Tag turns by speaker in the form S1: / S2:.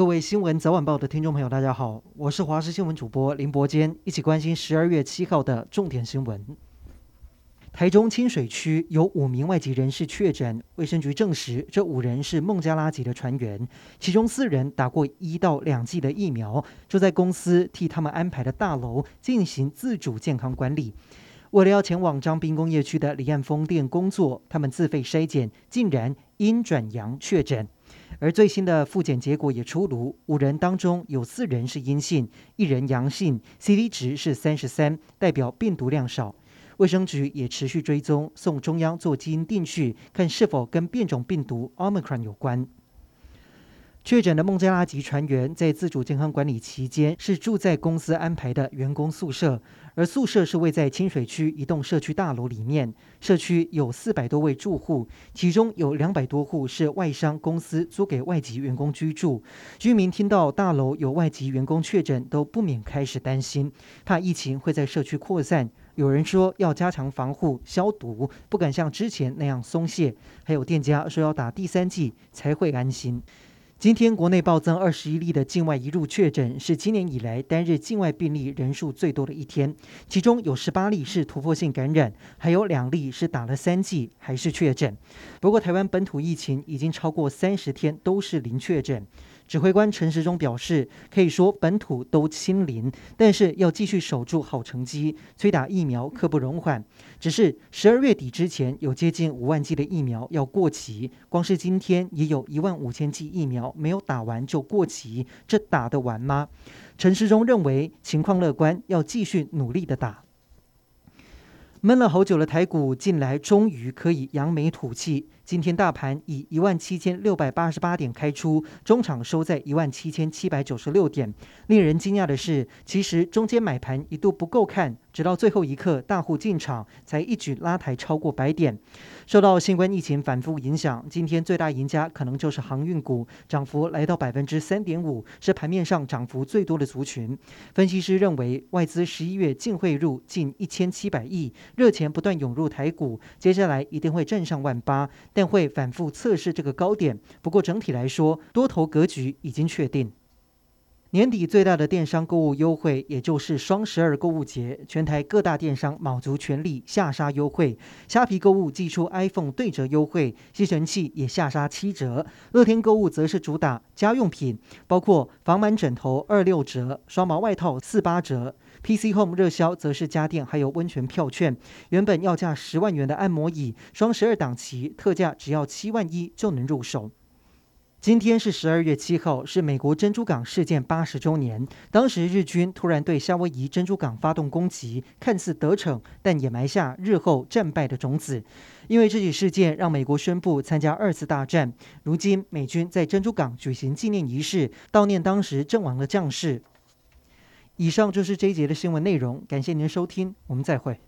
S1: 各位新闻早晚报的听众朋友，大家好，我是华视新闻主播林伯坚，一起关心十二月七号的重点新闻。台中清水区有五名外籍人士确诊，卫生局证实这五人是孟加拉籍的船员，其中四人打过一到两剂的疫苗，就在公司替他们安排的大楼进行自主健康管理。为了要前往彰滨工业区的离岸风电工作，他们自费筛检，竟然阴转阳确诊。而最新的复检结果也出炉，五人当中有四人是阴性，一人阳性，C D 值是三十三，代表病毒量少。卫生局也持续追踪，送中央做基因定序，看是否跟变种病毒 Omicron 有关。确诊的孟加拉籍船员在自主健康管理期间是住在公司安排的员工宿舍，而宿舍是位在清水区一栋社区大楼里面。社区有四百多位住户，其中有两百多户是外商公司租给外籍员工居住。居民听到大楼有外籍员工确诊，都不免开始担心，怕疫情会在社区扩散。有人说要加强防护消毒，不敢像之前那样松懈。还有店家说要打第三剂才会安心。今天国内暴增二十一例的境外移入确诊，是今年以来单日境外病例人数最多的一天。其中有十八例是突破性感染，还有两例是打了三剂还是确诊。不过，台湾本土疫情已经超过三十天都是零确诊。指挥官陈时中表示，可以说本土都清零，但是要继续守住好成绩，催打疫苗刻不容缓。只是十二月底之前有接近五万剂的疫苗要过期，光是今天也有一万五千剂疫苗没有打完就过期，这打得完吗？陈时中认为情况乐观，要继续努力的打。闷了好久的台股，近来终于可以扬眉吐气。今天大盘以一万七千六百八十八点开出，中场收在一万七千七百九十六点。令人惊讶的是，其实中间买盘一度不够看。直到最后一刻，大户进场，才一举拉抬超过百点。受到新冠疫情反复影响，今天最大赢家可能就是航运股，涨幅来到百分之三点五，是盘面上涨幅最多的族群。分析师认为，外资十一月净汇入近一千七百亿，热钱不断涌入台股，接下来一定会站上万八，但会反复测试这个高点。不过整体来说，多头格局已经确定。年底最大的电商购物优惠，也就是双十二购物节，全台各大电商卯足全力下杀优惠。虾皮购物祭出 iPhone 对折优惠，吸尘器也下杀七折。乐天购物则是主打家用品，包括防螨枕头二六折，双毛外套四八折。PC Home 热销则是家电还有温泉票券，原本要价十万元的按摩椅，双十二档期特价只要七万一就能入手。今天是十二月七号，是美国珍珠港事件八十周年。当时日军突然对夏威夷珍珠港发动攻击，看似得逞，但也埋下日后战败的种子。因为这起事件，让美国宣布参加二次大战。如今美军在珍珠港举行纪念仪式，悼念当时阵亡的将士。以上就是这一节的新闻内容，感谢您的收听，我们再会。